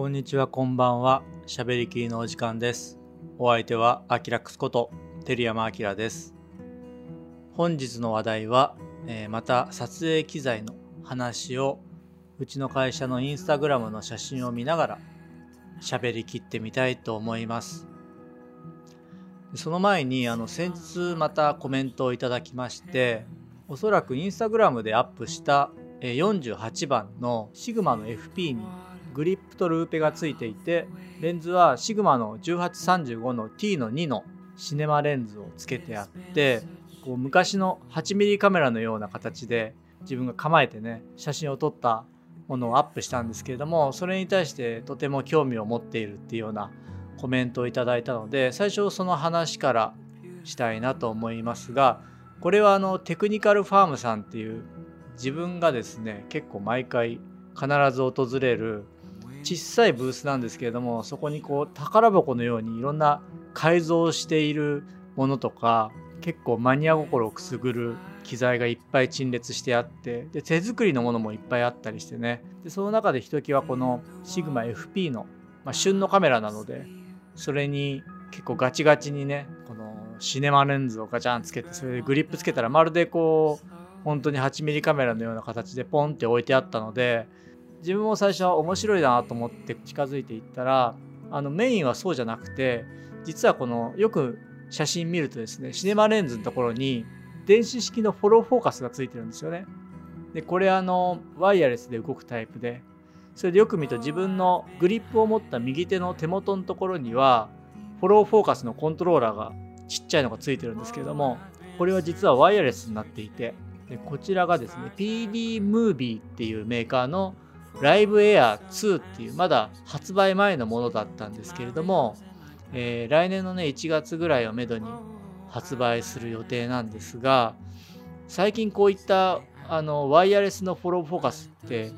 こんにちは、こんばんは。しゃべりきりのお時間です。お相手は、アキラックスこと、照山明です。本日の話題は、えーまた撮影機材の話を、うちの会社のインスタグラムの写真を見ながら、喋りきってみたいと思います。その前に、あの、先日またコメントをいただきまして、おそらくインスタグラムでアップしたえ48番のシグマの FP にグリップとルーペがついていてレンズはシグマの1835の T の2のシネマレンズをつけてあってこう昔の 8mm カメラのような形で自分が構えてね写真を撮ったものをアップしたんですけれどもそれに対してとても興味を持っているっていうようなコメントをいただいたので最初その話からしたいなと思いますがこれはあのテクニカルファームさんっていう自分がですね結構毎回必ず訪れる小さいブースなんですけれどもそこにこう宝箱のようにいろんな改造しているものとか結構マニア心をくすぐる機材がいっぱい陳列してあってで手作りのものもいっぱいあったりしてね。でその中でひときわこのシグマ FP の、まあ、旬のカメラなのでそれに結構ガチガチにねこのシネマレンズをガチャンつけてそれでグリップつけたらまるでこう本当に 8mm カメラのような形でポンって置いてあったので自分も最初は面白いなと思って近づいていったらあのメインはそうじゃなくて実はこのよく写真見るとですねシネマレンズのところに電子式のフォローフォーカスがついてるんですよね。でこれあのワイヤレスで動くタイプでそれでよく見ると自分のグリップを持った右手の手元のところにはフォローフォーカスのコントローラーがちっちゃいのがついてるんですけれどもこれは実はワイヤレスになっていてでこちらがですね PD ムービーっていうメーカーのライブエア2っていうまだ発売前のものだったんですけれども、えー来年のね1月ぐらいをめどに発売する予定なんですが最近こういったあのワイヤレスのフォローフォーカスって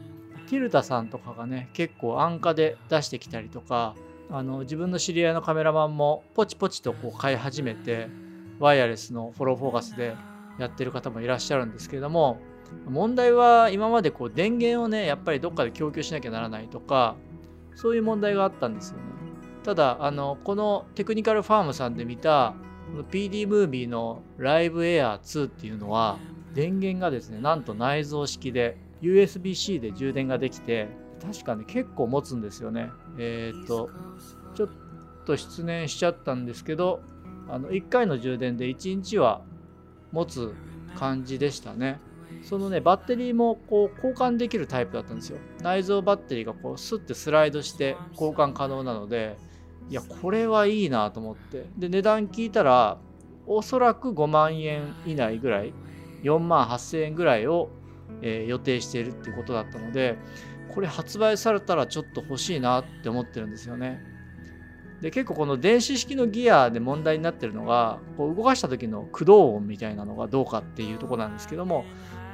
ティルタさんとかがね結構安価で出してきたりとかあの自分の知り合いのカメラマンもポチポチとこう買い始めてワイヤレスのフォローフォーカスでやってる方もいらっしゃるんですけれども問題は今までこう電源をねやっぱりどっかで供給しなきゃならないとかそういう問題があったんですよね。ただあのこのテクニカルファームさんで見た PD ムービーのライブエアー2っていうのは電源がですねなんと内蔵式で USB-C で充電ができて確かね結構持つんですよね。えっ、とちょっと失念しちゃったんですけどあの1回の充電で1日は持つ感じでしたね。そのねバッテリーもこう交換できるタイプだったんですよ。内蔵バッテリーがこうスッてスライドして交換可能なのでいやこれはいいなと思って。で値段聞いたらおそらく5万円以内ぐらい4万8000円ぐらいを、えー予定しているっていうことだったのでこれ発売されたらちょっと欲しいなって思ってるんですよね。で結構この電子式のギアで問題になってるのがこう動かした時の駆動音みたいなのがどうかっていうとこなんですけども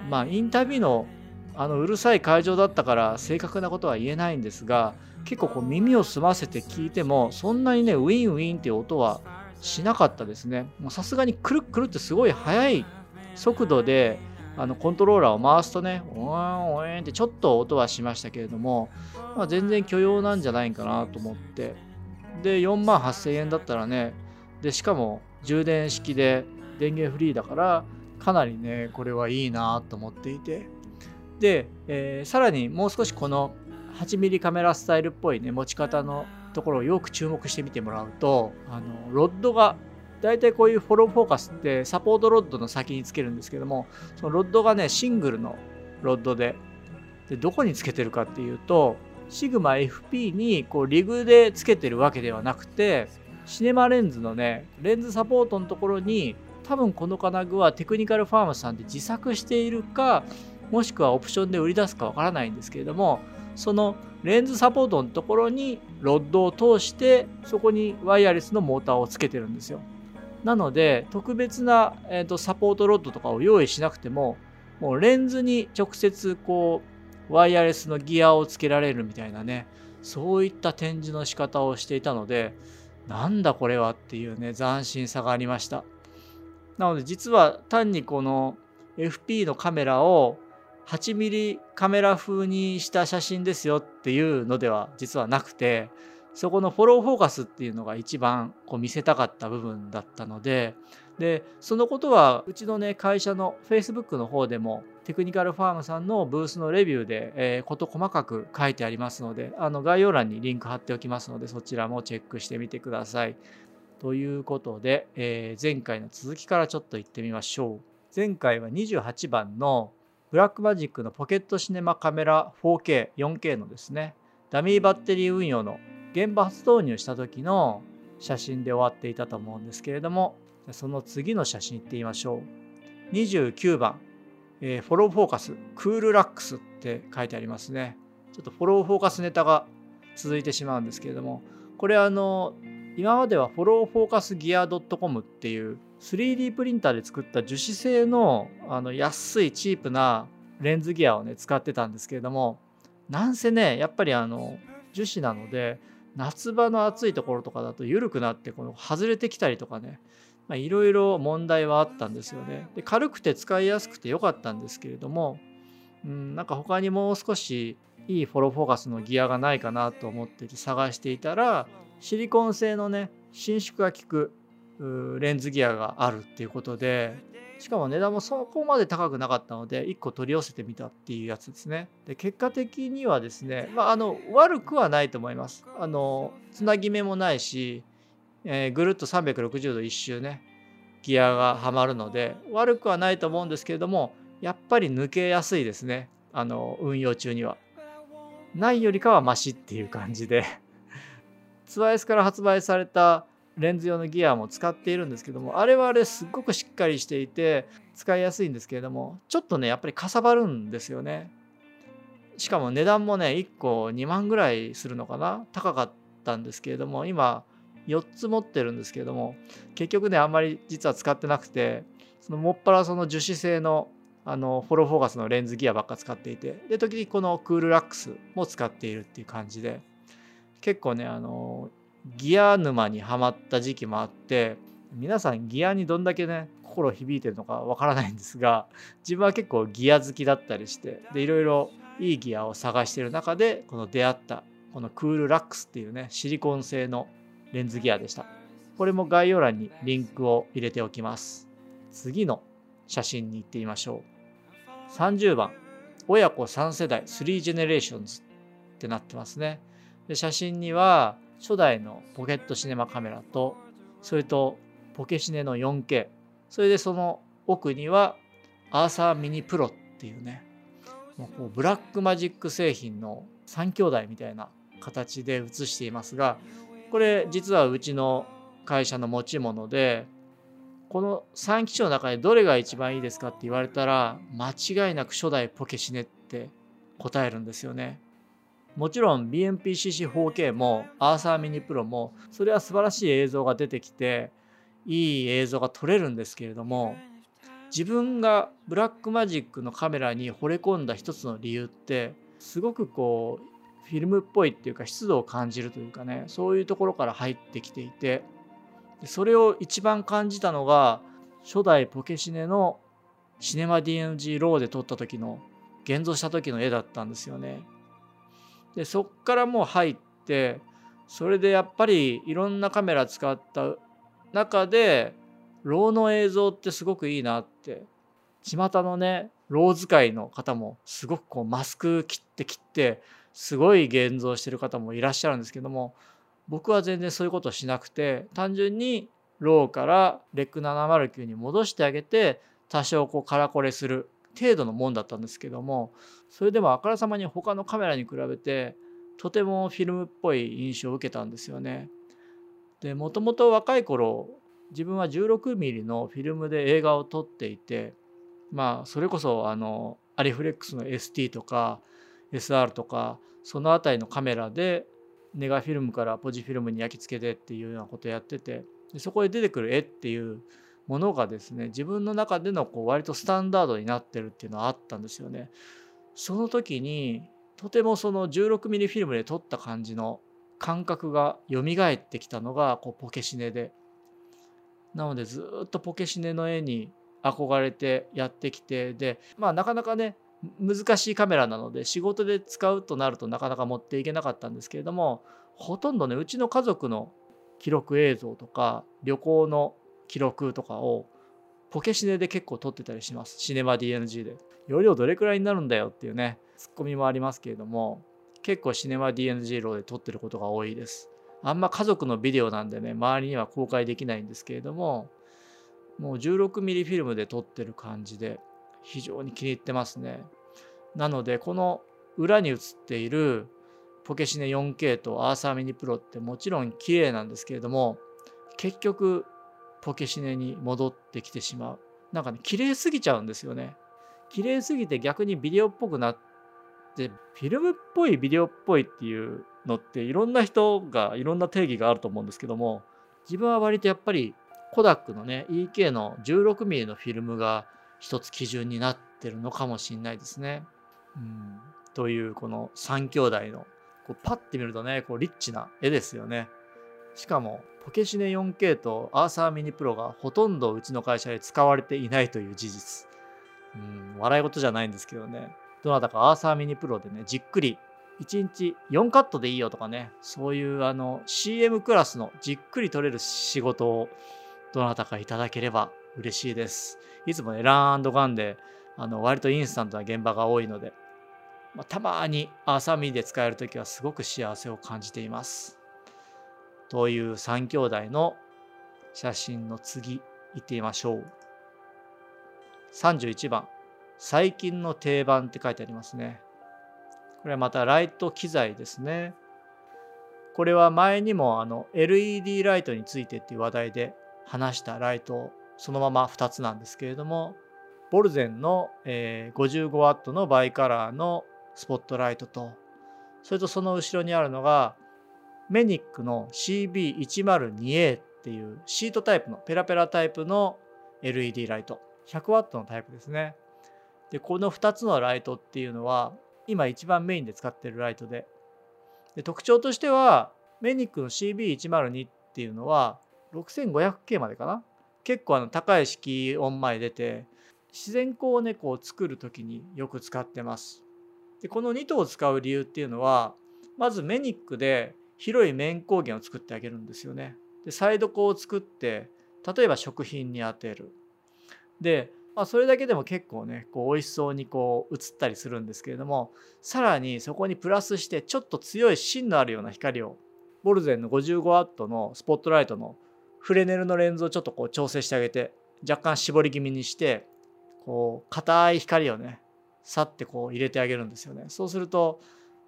まあインタビューのあのうるさい会場だったから正確なことは言えないんですが結構こう耳を澄ませて聞いてもそんなにねウィンウィンっていう音はしなかったですね。さすがにくるくるってすごい速い速度であのコントローラーを回すとねおーんおーんってちょっと音はしましたけれども、まあ、全然許容なんじゃないかなと思って。で4万8000円だったらねでしかも充電式で電源フリーだからかなりねこれはいいなと思っていて。で、えーさらにもう少しこの 8mm カメラスタイルっぽいね持ち方のところをよく注目してみてもらうとあのロッドが大体こういうフォローフォーカスってサポートロッドの先につけるんですけどもそのロッドがねシングルのロッドででどこにつけてるかっていうとシグマ FP にこうリグでつけてるわけではなくてシネマレンズのねレンズサポートのところに多分この金具はテクニカルファームさんで自作しているかもしくはオプションで売り出すかわからないんですけれどもそのレンズサポートのところにロッドを通してそこにワイヤレスのモーターをつけてるんですよ。なので特別な、えーとサポートロッドとかを用意しなくてももうレンズに直接こうワイヤレスのギアをつけられるみたいなねそういった展示の仕方をしていたのでなんだこれはっていうね斬新さがありました。なので実は単にこの FP のカメラを8ミリカメラ風にした写真ですよっていうのでは実はなくてそこのフォローフォーカスっていうのが一番こう見せたかった部分だったのででそのことはうちのね会社の Facebook の方でもテクニカルファームさんのブースのレビューで、えー、事細かく書いてありますのであの概要欄にリンク貼っておきますのでそちらもチェックしてみてください。ということで、えー、前回の続きからちょっと行ってみましょう。前回は28番のブラックマジックのポケットシネマカメラ 4K、4K のですね、ダミーバッテリー運用の現場初導入した時の写真で終わっていたと思うんですけれども、その次の写真いってみましょう。29番、えー、フォローフォーカス、クールラックスって書いてありますね。ちょっとフォローフォーカスネタが続いてしまうんですけれども、これあの、今まではフォローフォーカスギア .com っていう 3D プリンターで作った樹脂製のあの安いチープなレンズギアをね使ってたんですけれどもなんせねやっぱりあの樹脂なので夏場の暑いところとかだと緩くなってこの外れてきたりとかねいろいろ問題はあったんですよね。で軽くて使いやすくて良かったんですけれども、うん、なんか他にもう少しいいフォローフォーカスのギアがないかなと思って探していたらシリコン製のね伸縮が効くレンズギアがあるっていうことでしかも値段もそこまで高くなかったので1個取り寄せてみたっていうやつですね。で結果的にはですね、まあ、あの悪くはないと思います。あのつなぎ目もないし、えー、ぐるっと360度一周ねギアがはまるので悪くはないと思うんですけれどもやっぱり抜けやすいですね。あの運用中には。ないよりかはマシっていう感じで。ツワイスから発売されたレンズ用のギアも使っているんですけどもあれはあれすっごくしっかりしていて使いやすいんですけれどもちょっとねやっぱりかさばるんですよね。しかも値段もね1個2万ぐらいするのかな？高かったんですけれども今4つ持ってるんですけれども結局ねあんまり実は使ってなくてそのもっぱらその樹脂製のあのフォローフォーカスのレンズギアばっか使っていてで時々このクールラックスも使っているっていう感じで結構ねあのギア沼にはまった時期もあって皆さんギアにどんだけね心響いてるのかわからないんですが 自分は結構ギア好きだったりしてでいろいろいいギアを探してる中でこの出会ったこのクールラックスっていうねシリコン製のレンズギアでした。これも概要欄にリンクを入れておきます。次の写真に行ってみましょう。30番親子3世代3 Generations ってなってますね。で写真には初代のポケットシネマカメラとそれとポケシネの 4K それでその奥には URSA Mini Pro っていうねもうブラックマジック製品の3兄弟みたいな形で写していますがこれ実はうちの会社の持ち物でこの3機種の中でどれが一番いいですかって言われたら間違いなく初代ポケシネって答えるんですよね。もちろん BMPCC4K もアーサーミニプロもそれは素晴らしい映像が出てきていい映像が撮れるんですけれども自分がブラックマジックのカメラに惚れ込んだ一つの理由ってすごくこうフィルムっぽいっていうか湿度を感じるというかねそういうところから入ってきていてそれを一番感じたのが初代ポケシネのシネマ DMG ローで撮った時の現像した時の絵だったんですよね。でそっからもう入ってそれでやっぱりいろんなカメラ使った中で RAW の映像ってすごくいいなって巷のね RAW 使いの方もすごくこうマスク切って切ってすごい現像してる方もいらっしゃるんですけども僕は全然そういうことしなくて単純にローからレック709に戻してあげて多少こうカラコレする程度のもんだったんですけどもそれでもあからさまに他のカメラに比べてとてもフィルムっぽい印象を受けたんですよね。でもともと若い頃自分は 16mm のフィルムで映画を撮っていてまあそれこそあのアリフレックスの ST とか SR とかその辺りのカメラでネガフィルムからポジフィルムに焼き付けてっていうようなことをやっててでそこで出てくる絵っていうものがですね自分の中でのこう割とスタンダードになってるっていうのはあったんですよね。その時にとてもその 16mm フィルムで撮った感じの感覚が蘇ってきたのがこうポケシネでなのでずっとポケシネの絵に憧れてやってきてでまあなかなかね難しいカメラなので仕事で使うとなるとなかなか持っていけなかったんですけれどもほとんどねうちの家族の記録映像とか旅行の記録とかをポケシネで結構撮ってたりします。シネマ DNG で。容量どれくらいになるんだよっていうねツッコミもありますけれども結構シネマ DNG ローで撮ってることが多いです。あんま家族のビデオなんでね周りには公開できないんですけれどももう 16mm フィルムで撮ってる感じで非常に気に入ってますね。なのでこの裏に映っているポケシネ 4K とアーサーミニプロってもちろん綺麗なんですけれども結局ポケシネに戻ってきてしまうなんかね綺麗すぎちゃうんですよね綺麗すぎて逆にビデオっぽくなってフィルムっぽいビデオっぽいっていうのっていろんな人がいろんな定義があると思うんですけども自分は割とやっぱりコダックのね EK の 16mm のフィルムが一つ基準になってるのかもしれないですね。うん、というこの3兄弟のこうパッて見るとねこうリッチな絵ですよね。しかもポケシネ 4K とアーサーミニプロがほとんどうちの会社で使われていないという事実。うん、笑い事じゃないんですけどね。どなたかアーサーミニプロでね、じっくり1日4カットでいいよとかね、そういうあの CM クラスのじっくり撮れる仕事をどなたかいただければ嬉しいです。いつもね、ランガンであの割とインスタントな現場が多いので、まあ、たまにアーサーミニで使えるときはすごく幸せを感じています。という3兄弟の写真の次行ってみましょう。31番、最近の定番って書いてありますね。これはまたライト機材ですね。これは前にもあの LED ライトについてっていう話題で話したライトそのまま2つなんですけれどもボルゼンの、55W のバイカラーのスポットライトとそれとその後ろにあるのがメニックの CB102A っていうシートタイプのペラペラタイプの LED ライト。100W のタイプですね。でこの2つのライトっていうのは今一番メインで使ってるライトで。で特徴としてはメニックの CB102 っていうのは 6500K までかな？結構あの高い色温前出て自然光をねこう作る時によく使ってます。でこの2頭を使う理由っていうのはまずメニックで広い面光源を作ってあげるんですよね。でサイド光を作って例えば食品に当てる。でまあ、それだけでも結構ねこう美味しそうにこう映ったりするんですけれどもさらにそこにプラスしてちょっと強い芯のあるような光をボルゼンの 55W のスポットライトのフレネルのレンズをちょっとこう調整してあげて若干絞り気味にしてこう硬い光をねさってこう入れてあげるんですよね。そうすると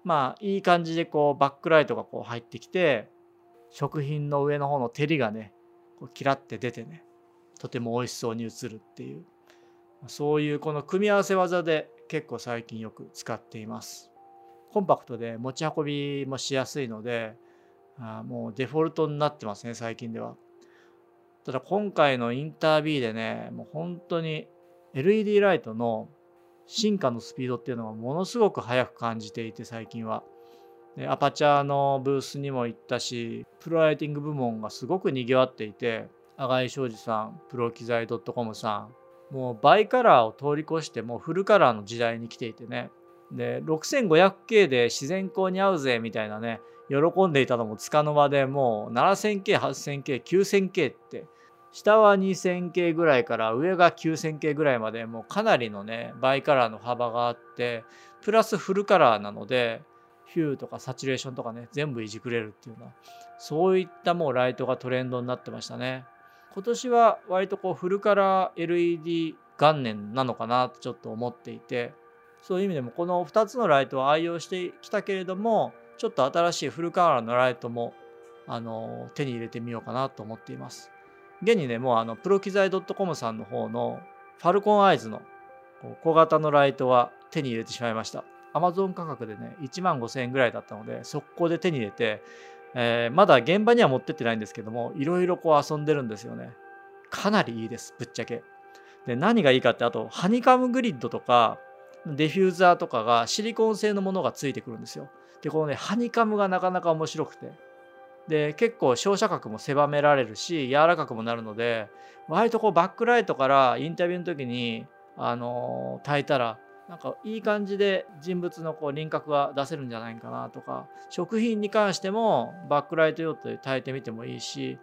まあいい感じでこうバックライトがこう入ってきて食品の上の方の照りがねこうキラって出てねとても美味しそうに映るっていうそういうこの組み合わせ技で結構最近よく使っています。コンパクトで持ち運びもしやすいので、あもうデフォルトになってますね、最近では。ただ今回のインタービーでね、もう本当に LED ライトの進化のスピードっていうのがものすごく速く感じていて最近は。でアパチャーのブースにも行ったしプロライティング部門がすごくにぎわっていて赤井庄司さんプロ機材 .com さんもうバイカラーを通り越してもうフルカラーの時代に来ていてねで 6500K で自然光に合うぜみたいなね喜んでいたのもつかの間でもう 7000K、8000K、9000K って下は 2000K ぐらいから上が 9000K ぐらいまでもうかなりのねバイカラーの幅があってプラスフルカラーなので hue とかサチュレーションとかね全部いじくれるっていうのはそういったもうライトがトレンドになってましたね。今年は割とこうフルカラー LED 元年なのかなとちょっと思っていてそういう意味でもこの2つのライトを愛用してきたけれどもちょっと新しいフルカラーのライトもあの手に入れてみようかなと思っています。現にねもうあのプロ機材 .com さんの方のファルコンアイズの小型のライトは手に入れてしまいました。Amazon 価格でね1万5000円ぐらいだったので速攻で手に入れてえー、まだ現場には持ってってないんですけどもいろいろこう遊んでるんですよね。かなりいいですぶっちゃけ。で何がいいかってあとハニカムグリッドとかディフューザーとかがシリコン製のものがついてくるんですよ。でこのねハニカムがなかなか面白くて。で結構照射角も狭められるし柔らかくもなるので割とこうバックライトからインタビューの時にあのー、焚いたらなんかいい感じで人物のこう輪郭が出せるんじゃないかなとか食品に関してもバックライト用途で耐えてみてもいいし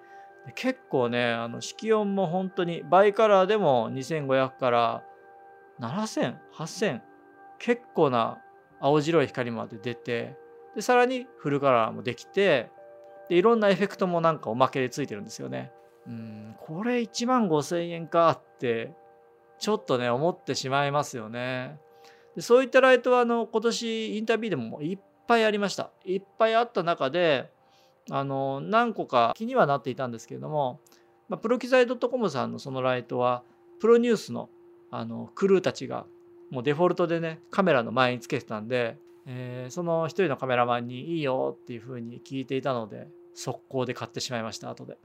結構ねあの色温も本当にバイカラーでも2500から70008000結構な青白い光まで出てでさらにフルカラーもできてでいろんなエフェクトもなんかおまけでついてるんですよね。うんこれ1万5,000円かってちょっとね思ってしまいますよね。でそういったライトはあの今年インタビューでもいっぱいありました。いっぱいあった中であの何個か気にはなっていたんですけれども、まあ、プロ機材 .com さんのそのライトはプロニュースのあのクルーたちがもうデフォルトでねカメラの前につけてたんで、えー、その一人のカメラマンにいいよっていうふうに聞いていたので速攻で買ってしまいました後で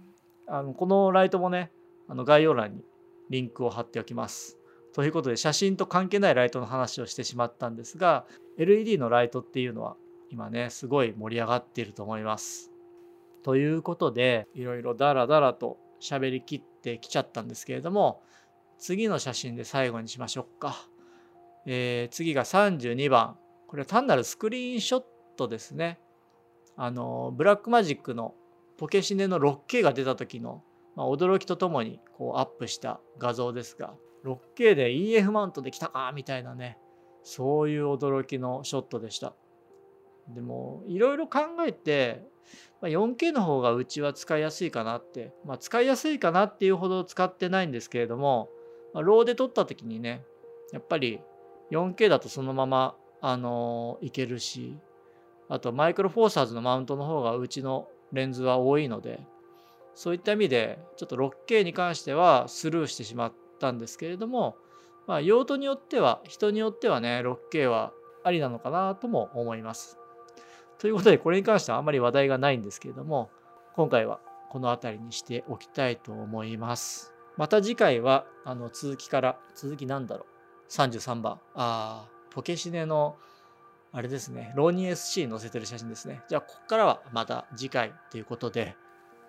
あのこのライトもねあの概要欄にリンクを貼っておきますということで写真と関係ないライトの話をしてしまったんですが LED のライトっていうのは今ねすごい盛り上がっていると思います。ということでいろいろダラダラと喋りきってきちゃったんですけれども次の写真で最後にしましょうか。えー、次が32番これは単なるスクリーンショットですね。あのブラックマジックのポケシネの 6K が出た時の、まあ、驚きとともにこうアップした画像ですが 6K で EF マウントできたかみたいなねそういう驚きのショットでしたでもいろいろ考えて 4K の方がうちは使いやすいかなって、まあ、使いやすいかなっていうほど使ってないんですけれども、まあ、ローで撮った時にねやっぱり 4K だとそのままあのいけるしあとマイクロフォーサーズのマウントの方がうちのレンズは多いのでそういった意味でちょっと 6K に関してはスルーしてしまったんですけれども、まあ、用途によっては人によってはね 6K はありなのかなとも思います。ということでこれに関してはあんまり話題がないんですけれども今回はこの辺りにしておきたいと思います。また次回はあの続きから続きなんだろう33番あポケシネのあれですねローニー SC 載せてる写真ですねじゃあここからはまた次回ということで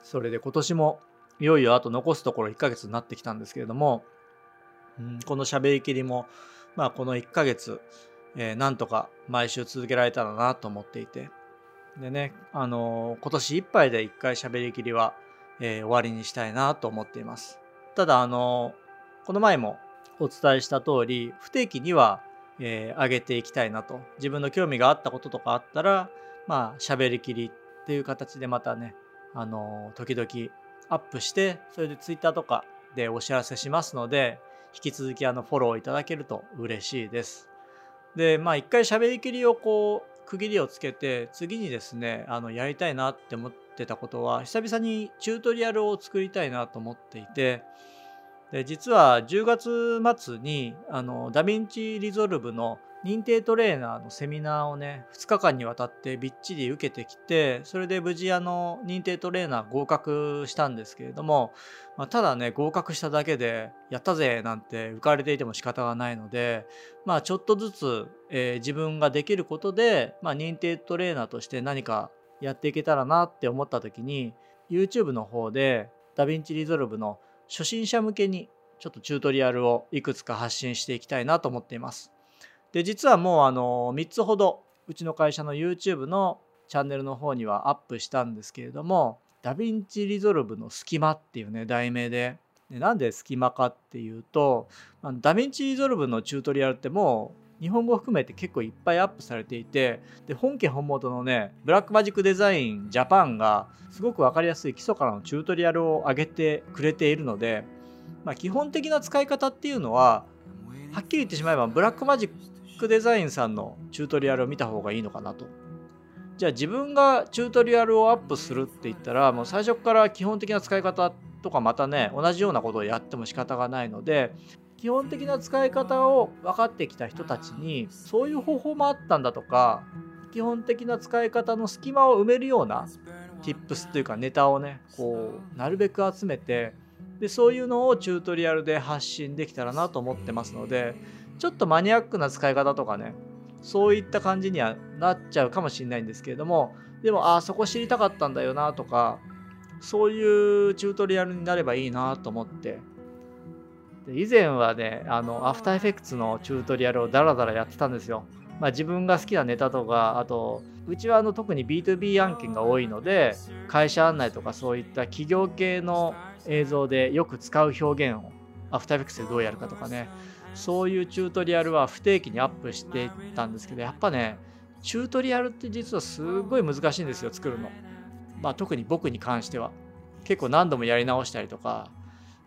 それで今年もいよいよあと残すところ1ヶ月になってきたんですけれどもうん、この喋りきりも、まあ、この1ヶ月、えー、なんとか毎週続けられたらなと思っていて、でね、あのー、今年いっぱいで1回喋りきりは、えー、終わりにしたいなと思っています。ただ、あのー、この前もお伝えした通り、不定期には、えー、上げていきたいなと。自分の興味があったこととかあったら、まあ、喋りきりっていう形でまたね、あの時々アップして、それで Twitter とかでお知らせしますので、引き続きあのフォローいただけると嬉しいです。で、まあ一回喋りきりをこう区切りをつけて次にですねあのやりたいなって思ってたことは久々にチュートリアルを作りたいなと思っていてで実は10月末にあのダヴィンチリゾルブの認定トレーナーのセミナーをね2日間にわたってびっちり受けてきてそれで無事あの認定トレーナー合格したんですけれども、まあ、ただね合格しただけでやったぜなんて浮かれていても仕方がないのでまあちょっとずつ、えー、自分ができることで、まあ、認定トレーナーとして何かやっていけたらなって思った時に YouTube の方でダヴィンチリゾルブの初心者向けにちょっとチュートリアルをいくつか発信していきたいなと思っています。で実はもうあの3つほどうちの会社の YouTube のチャンネルの方にはアップしたんですけれどもダヴィンチリゾルブの隙間っていうね題名ででなんで隙間かっていうとダヴィンチリゾルブのチュートリアルってもう日本語含めて結構いっぱいアップされていてで本家本元のねブラックマジックデザインジャパンがすごく分かりやすい基礎からのチュートリアルを上げてくれているので、まあ、基本的な使い方っていうのははっきり言ってしまえばブラックマジックデザインさんのチュートリアルを見た方がいいのかなと。じゃあ自分がチュートリアルをアップするって言ったらもう最初から基本的な使い方とかまたね同じようなことをやっても仕方がないので基本的な使い方を分かってきた人たちにそういう方法もあったんだとか基本的な使い方の隙間を埋めるような tips というかネタをねこうなるべく集めてでそういうのをチュートリアルで発信できたらなと思ってますのでちょっとマニアックな使い方とかねそういった感じにはなっちゃうかもしれないんですけれどもでもああそこ知りたかったんだよなとかそういうチュートリアルになればいいなと思ってで以前はねあのアフターエフェクツのチュートリアルをダラダラやってたんですよ。まあ、自分が好きなネタとかあとうちはあの特に B2B 案件が多いので会社案内とかそういった企業系の映像でよく使う表現をアフターエフェクツでどうやるかとかねそういうチュートリアルは不定期にアップしていったんですけどやっぱねチュートリアルって実はすごい難しいんですよ作るの。まあ、特に僕に関しては結構何度もやり直したりとか、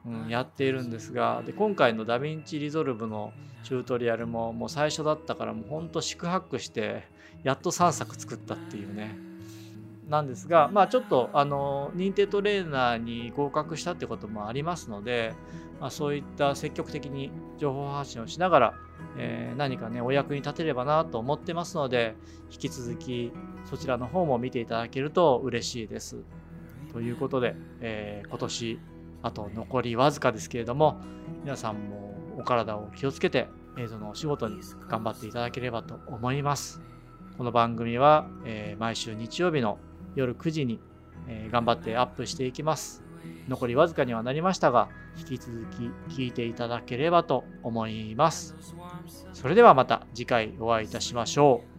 うん、やっているんですがで今回のダヴィンチリゾルブのチュートリアルももう最初だったからもうほんと四苦八苦してやっと3作作ったっていうねなんですがまあちょっとあの認定トレーナーに合格したってこともありますので、まあ、そういった積極的に情報発信をしながら、えー、何かねお役に立てればなと思ってますので引き続きそちらの方も見ていただけると嬉しいです。ということで、えー、今年あと残りわずかですけれども皆さんもお体を気をつけて映像のお仕事に頑張っていただければと思います。この番組は、えー、毎週日曜日の夜9時に、えー、頑張ってアップしていきます。残りわずかにはなりましたが、引き続き聞いていただければと思います。それではまた次回お会いいたしましょう。